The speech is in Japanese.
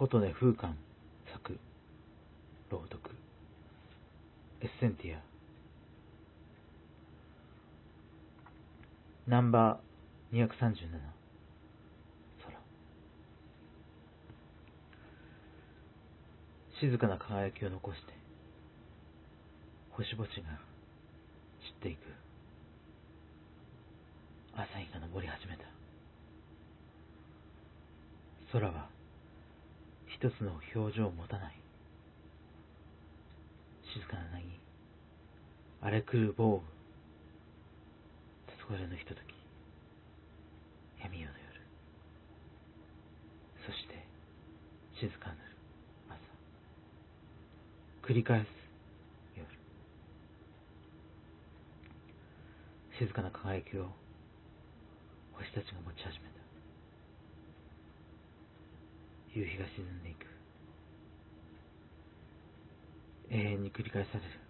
琴音風館作朗読。エッセンティア。ナンバー237空。静かな輝きを残して星々が散っていく。朝日が昇り始めた。空は一つの表情を持たない。静かな凪。荒れ狂う暴雨黄昏のひととき。闇夜の夜。そして静かなる朝。繰り返す夜。静かな輝きを星たちが持ち始めた。夕日が沈んでいく。永遠に繰り返される。